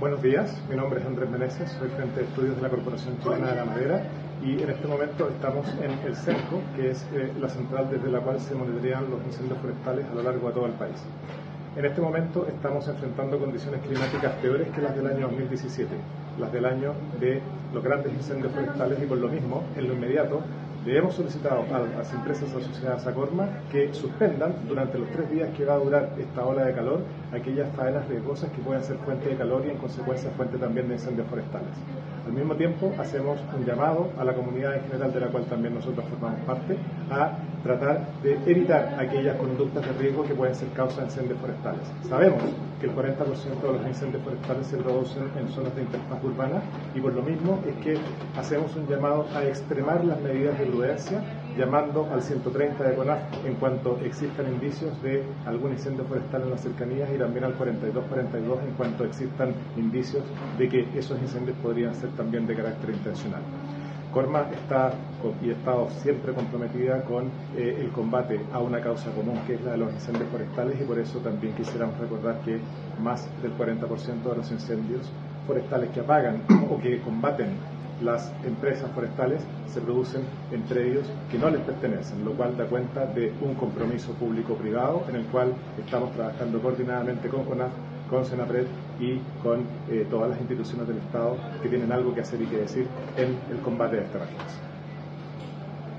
Buenos días, mi nombre es Andrés Meneses, soy frente de estudios de la Corporación Chilena de la Madera y en este momento estamos en el CENCO, que es eh, la central desde la cual se monitorean los incendios forestales a lo largo de todo el país. En este momento estamos enfrentando condiciones climáticas peores que las del año 2017, las del año de los grandes incendios forestales y por lo mismo, en lo inmediato, le hemos solicitado a las empresas asociadas a Corma que suspendan durante los tres días que va a durar esta ola de calor aquellas faenas riesgosas que pueden ser fuente de calor y en consecuencia fuente también de incendios forestales. Al mismo tiempo, hacemos un llamado a la comunidad en general, de la cual también nosotros formamos parte, a tratar de evitar aquellas conductas de riesgo que pueden ser causa de incendios forestales. Sabemos que el 40% de los incendios forestales se producen en zonas de interfaz urbana y por lo mismo es que hacemos un llamado a extremar las medidas de prudencia llamando al 130 de CONAF en cuanto existan indicios de algún incendio forestal en las cercanías y también al 4242 en cuanto existan indicios de que esos incendios podrían ser también de carácter intencional. Corma está y ha estado siempre comprometida con eh, el combate a una causa común que es la de los incendios forestales y por eso también quisiéramos recordar que más del 40% de los incendios forestales que apagan o que combaten las empresas forestales se producen entre ellos que no les pertenecen, lo cual da cuenta de un compromiso público-privado en el cual estamos trabajando coordinadamente con CONAF, con Senapred y con eh, todas las instituciones del Estado que tienen algo que hacer y que decir en el combate de esta emergencia.